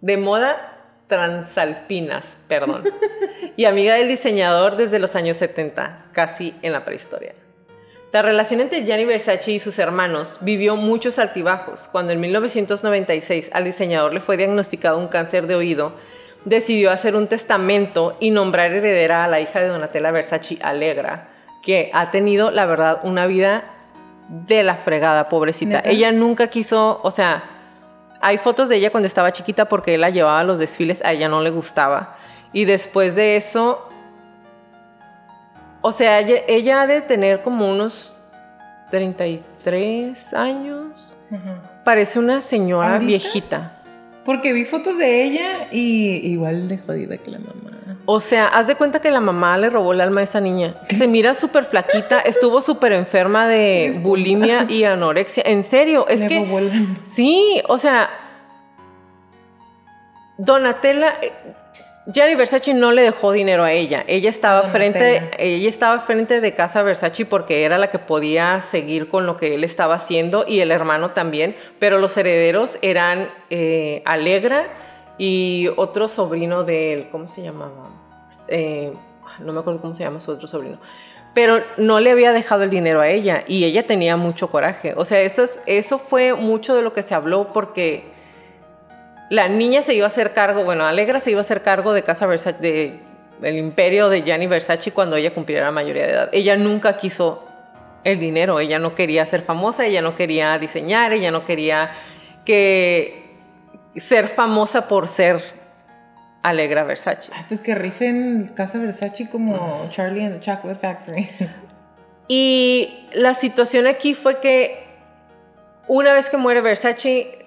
de moda transalpinas, perdón, y amiga del diseñador desde los años 70, casi en la prehistoria. La relación entre Gianni Versace y sus hermanos vivió muchos altibajos. Cuando en 1996 al diseñador le fue diagnosticado un cáncer de oído, decidió hacer un testamento y nombrar heredera a la hija de Donatella Versace, Alegra, que ha tenido, la verdad, una vida de la fregada, pobrecita. ¿Neta? Ella nunca quiso, o sea, hay fotos de ella cuando estaba chiquita porque él la llevaba a los desfiles, a ella no le gustaba. Y después de eso, o sea, ella, ella ha de tener como unos 33 años. Ajá. Parece una señora ¿Ahorita? viejita. Porque vi fotos de ella y igual de jodida que la mamá. O sea, haz de cuenta que la mamá le robó el alma a esa niña. Se mira súper flaquita, estuvo súper enferma de bulimia y anorexia. En serio, es Le que... robó el- Sí, o sea, Donatella, eh, Gianni Versace no le dejó dinero a ella. Ella estaba frente, ella estaba frente de casa Versace porque era la que podía seguir con lo que él estaba haciendo y el hermano también. Pero los herederos eran eh, Alegra y otro sobrino de él, ¿cómo se llamaba? Eh, no me acuerdo cómo se llama su otro sobrino. Pero no le había dejado el dinero a ella y ella tenía mucho coraje. O sea, eso, es- eso fue mucho de lo que se habló porque la niña se iba a hacer cargo, bueno, Alegra se iba a hacer cargo de Casa Versace, de el imperio de Gianni Versace cuando ella cumpliera la mayoría de edad. Ella nunca quiso el dinero, ella no quería ser famosa, ella no quería diseñar, ella no quería que ser famosa por ser Alegra Versace. Ay, pues que rifen Casa Versace como Charlie and the Chocolate Factory. Y la situación aquí fue que una vez que muere Versace,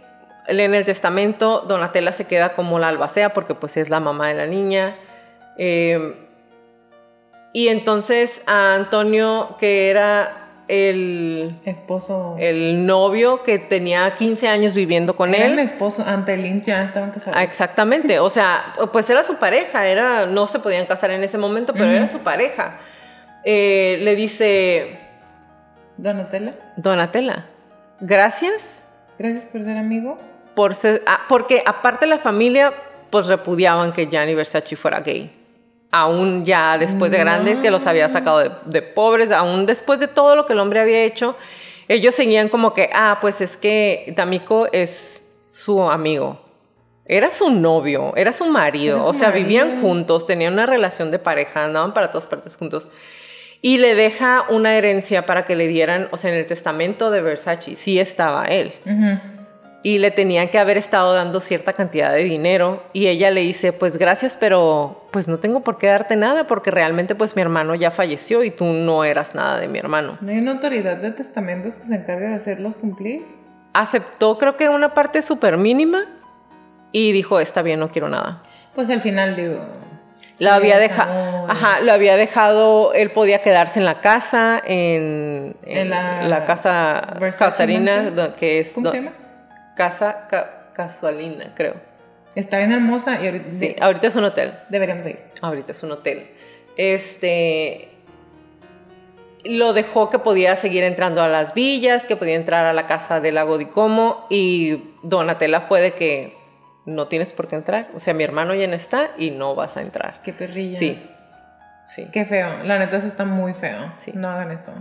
en el testamento Donatella se queda como la albacea porque pues es la mamá de la niña. Eh, y entonces a Antonio, que era el, Esposo. el novio que tenía 15 años viviendo con Era él. el esposo. Ante Lynch ya estaban casados. Ah, Exactamente, o sea, pues era su pareja, era, no se podían casar en ese momento, pero era su pareja. Eh, le dice, Donatella, Donatella, gracias gracias por ser amigo. Por ser, ah, porque aparte la familia pues repudiaban que Gianni Versace fuera gay. Aún ya después de grande que los había sacado de, de pobres, aún después de todo lo que el hombre había hecho, ellos seguían como que, ah, pues es que D'Amico es su amigo. Era su novio, era su marido, Era su o sea, vivían marido. juntos, tenían una relación de pareja, andaban para todas partes juntos. Y le deja una herencia para que le dieran, o sea, en el testamento de Versace, sí estaba él Ujú. Y le tenían que haber estado dando cierta cantidad de dinero y ella le dice, pues gracias, pero pues no tengo por qué darte nada porque realmente pues mi hermano ya falleció y tú no eras nada de mi hermano. ¿No hay una autoridad de testamentos que se encargue de hacerlos cumplir? Aceptó creo que una parte súper mínima y dijo, está bien, no quiero nada. Pues al final digo. La había dejado, ajá, lo había dejado, él podía quedarse en la casa, en, en En la la, casa Versace Casarina, Mansion. que es ¿Cómo se llama? Casa Ca- Casualina, creo. Está bien hermosa y ahorita Sí, de- ahorita es un hotel. deberíamos de ir. Ahorita es un hotel. Este. Lo dejó que podía seguir entrando a las villas, que podía entrar a la casa del lago di Como. Y Donatella fue de que no tienes por qué entrar. O sea, mi hermano ya no está y no vas a entrar. Qué perrilla. Sí. Sí. Qué feo. La neta, eso está muy feo. Sí. No hagan eso.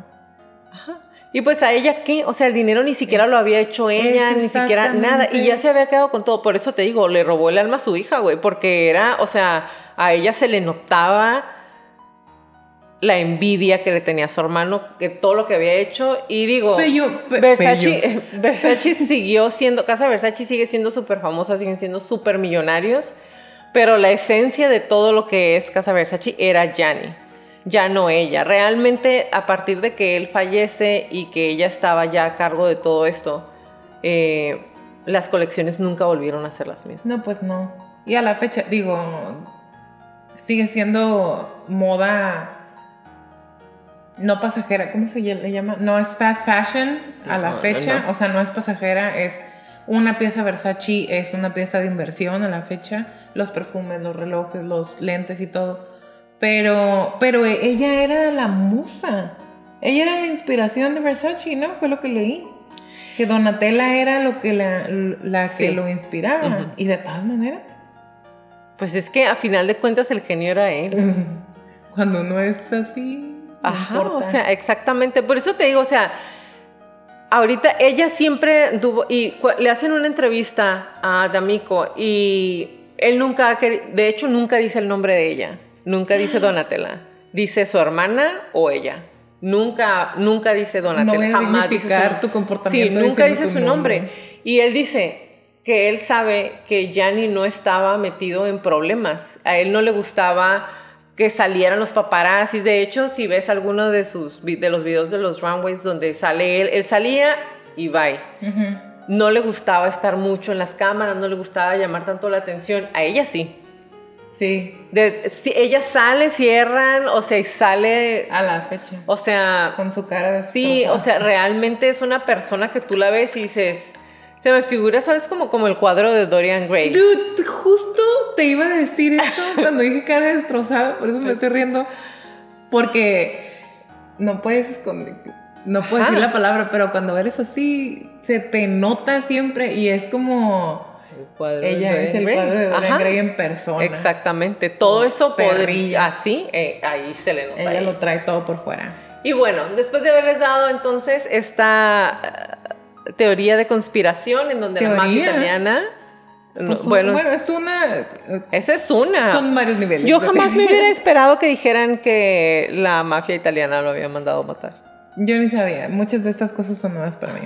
Y pues a ella qué, o sea, el dinero ni siquiera lo había hecho ella, ni siquiera nada, y ya se había quedado con todo, por eso te digo, le robó el alma a su hija, güey, porque era, o sea, a ella se le notaba la envidia que le tenía a su hermano, que todo lo que había hecho, y digo, Versace siguió siendo, Casa Versace sigue siendo súper famosa, siguen siendo súper millonarios, pero la esencia de todo lo que es Casa Versace era Gianni. Ya no ella. Realmente a partir de que él fallece y que ella estaba ya a cargo de todo esto, eh, las colecciones nunca volvieron a ser las mismas. No, pues no. Y a la fecha, digo, sigue siendo moda no pasajera, ¿cómo se le llama? No es fast fashion a la fecha, no, no. o sea, no es pasajera, es una pieza Versace, es una pieza de inversión a la fecha, los perfumes, los relojes, los lentes y todo. Pero, pero ella era la musa, ella era la inspiración de Versace, ¿no? Fue lo que leí. Que Donatella era lo que la, la que lo inspiraba. Y de todas maneras, Pues es que a final de cuentas el genio era él. cuando uno es así, no Ajá, importa. o sea, exactamente. Por eso te digo, o sea, ahorita ella siempre tuvo, y le hacen una entrevista a D'Amico y él nunca, ha queri- de hecho, nunca dice el nombre de ella. Nunca dice Donatella. Dice su hermana o ella. Nunca, nunca dice Donatella. No jamás dice su tu comportamiento Sí, nunca dice su nombre. nombre. Y él dice que él sabe que Gianni no estaba metido en problemas. A él no le gustaba que salieran los paparazzis. De hecho, si ves alguno de sus de los videos de los runways donde sale él, él salía y bye. No le gustaba estar mucho en las cámaras, no le gustaba llamar tanto la atención. A ella sí. Sí, De, si ella sale, cierran, o sea, y sale, a la fecha. o sea, Con su cara Sí, destrozada. o sea, realmente es una persona que tú la ves y dices, se me figura, ¿sabes? Como, como el cuadro de Dorian Gray. Dude, justo te iba a decir eso cuando dije cara destrozada, por eso me estoy riendo. Porque no puedes esconder, no puedo Ajá. decir la palabra, pero cuando eres así, se te nota siempre y es como El cuadro de ella es el cuadro de Dorian Ajá. Gray en persona. Exactamente, todo eso podría, así, eh, ahí se le nota. Ella ahí. lo trae todo por fuera. Y bueno, después de haberles dado entonces esta eh, teoría de conspiración en donde la mafia italiana... no, Pues, bueno, bueno, es- es una. esa es una. Son varios niveles. Yo jamás me hubiera esperado que dijeran que la mafia italiana lo había mandado matar. Yo ni sabía. Muchas de estas cosas son nuevas para mí.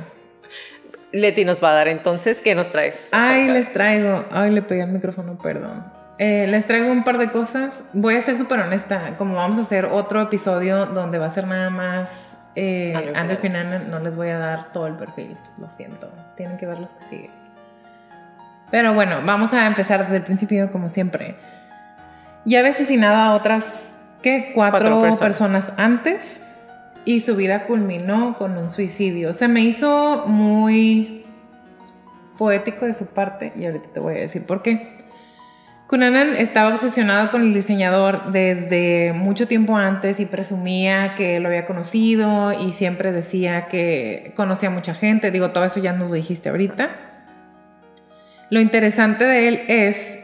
Leti nos va a dar entonces, ¿qué nos traes? Ay, les traigo. Ay, le pegué al micrófono, perdón. Eh, les traigo un par de cosas. Voy a ser súper honesta. Como vamos a hacer otro episodio donde va a ser nada más eh, Andrew Cunanan, no les voy a dar todo el perfil. Lo siento. Tienen que ver los que siguen. Pero bueno, vamos a empezar desde el principio, como siempre. Ya había asesinado a otras, ¿qué? Cuatro, Cuatro personas. personas antes. Y su vida culminó con un suicidio. Se me hizo muy poético de su parte y ahorita te voy a decir por qué. Cunanan estaba obsesionado con el diseñador desde mucho tiempo antes y presumía que lo había conocido y siempre decía que conocía a mucha gente. Digo, todo eso ya nos lo dijiste ahorita. Lo interesante de él es,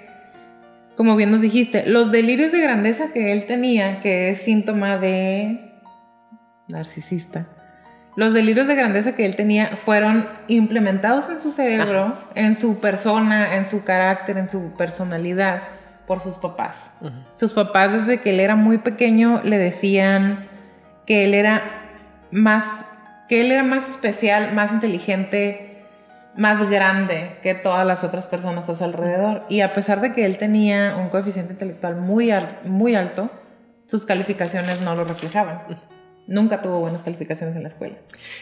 como bien nos dijiste, los delirios de grandeza que él tenía, que es síntoma de narcisista. Los delirios de grandeza que él tenía fueron implementados en su cerebro, en su persona, en su carácter, en su personalidad, por sus papás. Sus papás desde que él era muy pequeño le decían que él era más, que él era más especial, más inteligente, más grande que todas las otras personas a su alrededor. Y a pesar de que él tenía un coeficiente intelectual muy, al- muy alto, sus calificaciones no lo reflejaban. Nunca tuvo buenas calificaciones en la escuela.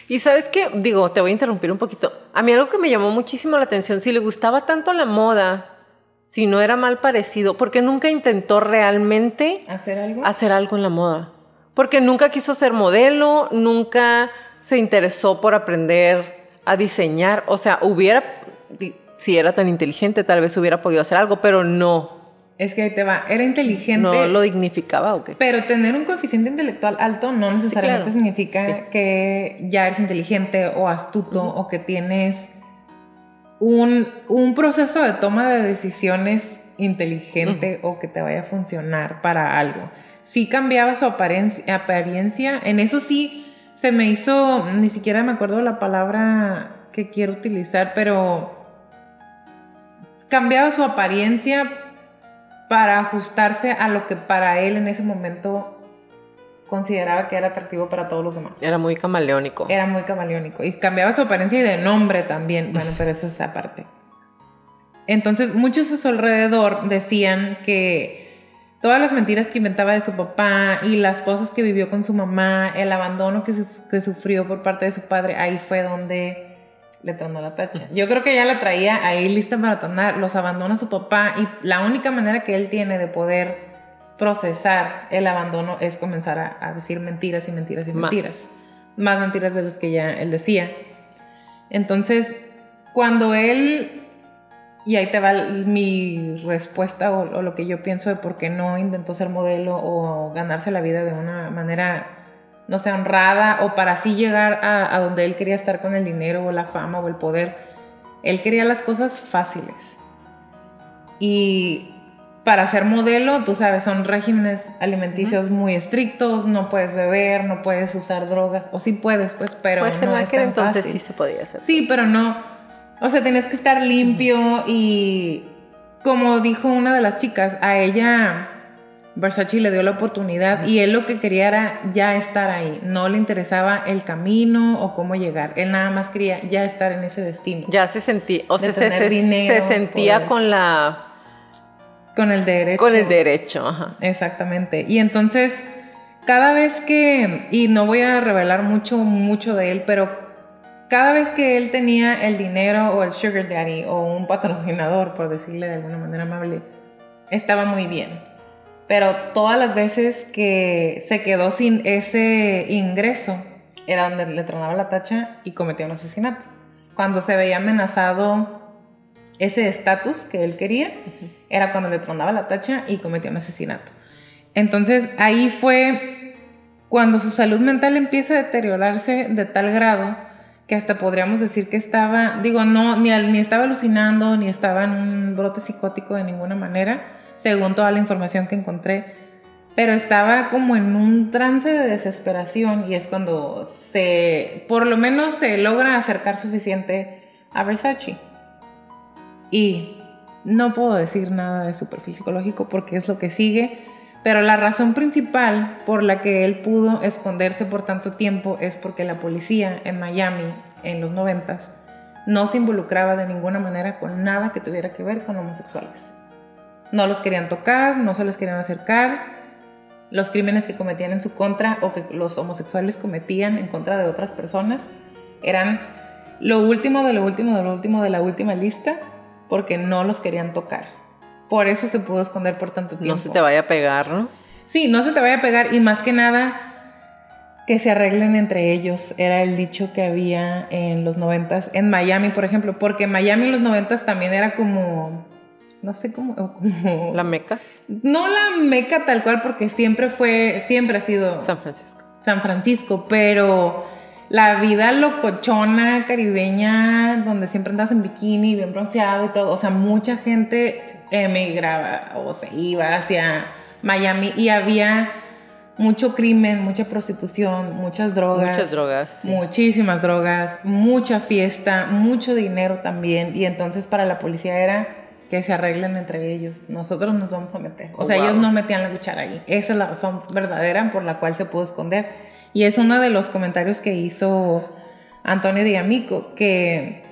Y sabes qué, digo, te voy a interrumpir un poquito. A mí algo que me llamó muchísimo la atención, si le gustaba tanto la moda, si no era mal parecido, porque nunca intentó realmente ¿Hacer algo? hacer algo en la moda. Porque nunca quiso ser modelo, nunca se interesó por aprender a diseñar. O sea, hubiera, si era tan inteligente, tal vez hubiera podido hacer algo, pero no. Es que ahí te va. Era inteligente. ¿No lo dignificaba o qué? Pero tener un coeficiente intelectual alto no necesariamente claro. significa Sí. que ya eres inteligente o astuto o que tienes un, un proceso de toma de decisiones inteligente o que te vaya a funcionar para algo. Sí cambiaba su apariencia, apariencia, en eso sí se me hizo, ni siquiera me acuerdo la palabra que quiero utilizar, pero cambiaba su apariencia para ajustarse a lo que para él en ese momento consideraba que era atractivo para todos los demás. Era muy camaleónico. Era muy camaleónico. Y cambiaba su apariencia y de nombre también. Bueno, pero esa es esa parte. Entonces, muchos a su alrededor decían que todas las mentiras que inventaba de su papá y las cosas que vivió con su mamá, el abandono que, que sufrió por parte de su padre, ahí fue donde le tronó la tacha. Yo creo que ya la traía ahí lista para tronar, los abandona su papá y la única manera que él tiene de poder procesar el abandono es comenzar a, decir mentiras y mentiras y mentiras. Más mentiras de las que ya él decía. Entonces, cuando él y ahí te va mi respuesta o, lo que yo pienso de por qué no intentó ser modelo o ganarse la vida de una manera, no sé, honrada o para así llegar a, donde él quería estar con el dinero o la fama o el poder. Él quería las cosas fáciles. Y para ser modelo, tú sabes, son regímenes alimenticios muy estrictos, no puedes beber, no puedes usar drogas, o sí puedes, pues, pero pues no en aquel entonces sí se podía hacer. Sí, pero no o sea, tenías que estar limpio y como dijo una de las chicas, a ella Versace le dio la oportunidad y él lo que quería era ya estar ahí. No le interesaba el camino o cómo llegar. Él nada más quería ya estar en ese destino. Ya se sentía, o sea, se, se, sentía con la... Con el derecho. Con el derecho, ajá. Exactamente. Y entonces, cada vez que, y no voy a revelar mucho, mucho de él, pero cada vez que él tenía el dinero o el sugar daddy o un patrocinador, por decirle de alguna manera amable, estaba muy bien. Pero todas las veces que se quedó sin ese ingreso, era donde le tronaba la tacha y cometía un asesinato. Cuando se veía amenazado ese estatus que él quería, era cuando le tronaba la tacha y cometía un asesinato. Entonces ahí fue cuando su salud mental empieza a deteriorarse de tal grado que hasta podríamos decir que estaba, digo, no, ni, ni estaba alucinando, ni estaba en un brote psicótico de ninguna manera, según toda la información que encontré, pero estaba como en un trance de desesperación y es cuando se, por lo menos se logra acercar suficiente a Versace. Y no puedo decir nada de su porque es lo que sigue, pero la razón principal por la que él pudo esconderse por tanto tiempo es porque la policía en Miami en los noventas no se involucraba de ninguna manera con nada que tuviera que ver con homosexuales. No los querían tocar, no se les querían acercar. Los crímenes que cometían en su contra o que los homosexuales cometían en contra de otras personas eran lo último de lo último de lo último de la última lista porque no los querían tocar. Por eso se pudo esconder por tanto tiempo. No se te vaya a pegar, ¿no? Sí, no se te vaya a pegar y más que nada que se arreglen entre ellos. Era el dicho que había en los noventas, en Miami, por ejemplo, porque Miami en los noventas también era como, no sé cómo, como... La meca. No la meca tal cual, porque siempre fue, siempre ha sido... San Francisco. San Francisco, pero la vida locochona caribeña, donde siempre andas en bikini, bien bronceado y todo. O sea, mucha gente emigraba o se iba hacia Miami y había mucho crimen, mucha prostitución, muchas drogas. Muchas drogas. Muchísimas drogas, mucha fiesta, mucho dinero también. Y entonces para la policía era que se arreglen entre ellos. Nosotros nos vamos a meter. O sea, ellos no metían la cuchara ahí. Esa es la razón verdadera por la cual se pudo esconder. Y es uno de los comentarios que hizo Antonio Diamico, que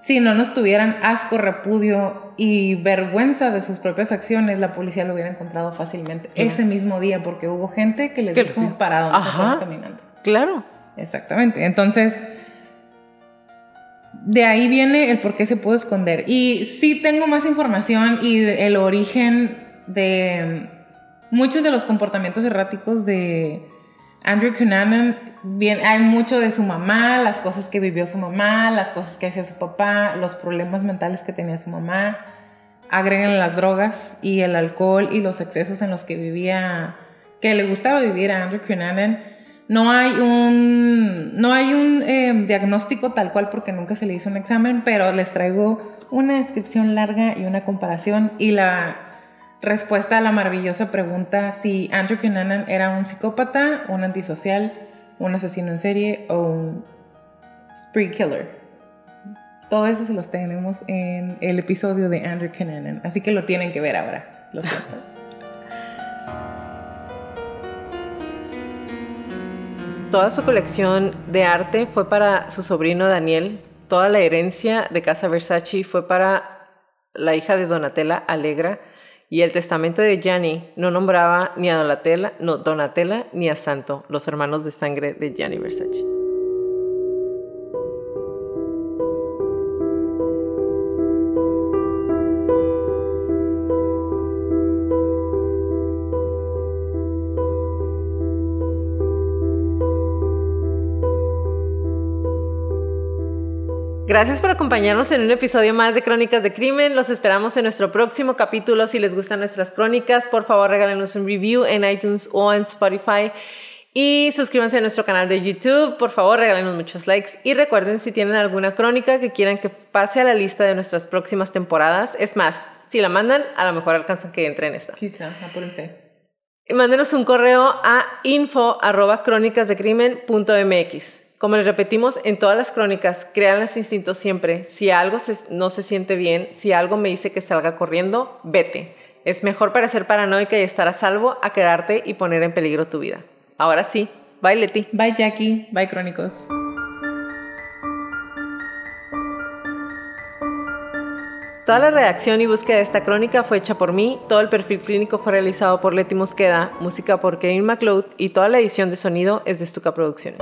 si no nos tuvieran asco, repudio y vergüenza de sus propias acciones, la policía lo hubiera encontrado fácilmente ese mismo día, porque hubo gente que les dijo para dónde caminando. Claro. Exactamente. Entonces, de ahí viene el por qué se pudo esconder. Y sí tengo más información y el origen de muchos de los comportamientos erráticos de Andrew Cunanan, bien, hay mucho de su mamá, las cosas que vivió su mamá, las cosas que hacía su papá, los problemas mentales que tenía su mamá. Agregan las drogas y el alcohol y los excesos en los que vivía, que le gustaba vivir a Andrew Cunanan. No hay un, no hay un eh, diagnóstico tal cual porque nunca se le hizo un examen, pero les traigo una descripción larga y una comparación y la respuesta a la maravillosa pregunta si Andrew Cunanan era un psicópata, un antisocial, un asesino en serie o un spree killer. Todo eso se los tenemos en el episodio de Andrew Cunanan, así que lo tienen que ver ahora. Toda su colección de arte fue para su sobrino Daniel. Toda la herencia de Casa Versace fue para la hija de Donatella Alegra Y el testamento de Gianni no nombraba ni a Donatella, Donatella ni a Santo, los hermanos de sangre de Gianni Versace. Gracias por acompañarnos en un episodio más de Crónicas de Crimen. Los esperamos en nuestro próximo capítulo. Si les gustan nuestras crónicas, por favor regálenos un review en iTunes o en Spotify. Y suscríbanse a nuestro canal de YouTube. Por favor, regálenos muchos likes. Y recuerden si tienen alguna crónica que quieran que pase a la lista de nuestras próximas temporadas. Es más, si la mandan, a lo mejor alcanzan que entre en esta. Quizá, apúrense. Mándenos un correo a info arroba como les repetimos en todas las crónicas, crean los instintos siempre. Si algo no se siente bien, si algo me dice que salga corriendo, vete. Es mejor para ser paranoica y estar a salvo a quedarte y poner en peligro tu vida. Ahora sí, bye Leti. Bye Jackie, bye Crónicos. Toda la redacción y búsqueda de esta crónica fue hecha por mí, todo el perfil clínico fue realizado por Leti Mosqueda, música por Kevin McLeod y toda la edición de sonido es de Stuka Producciones.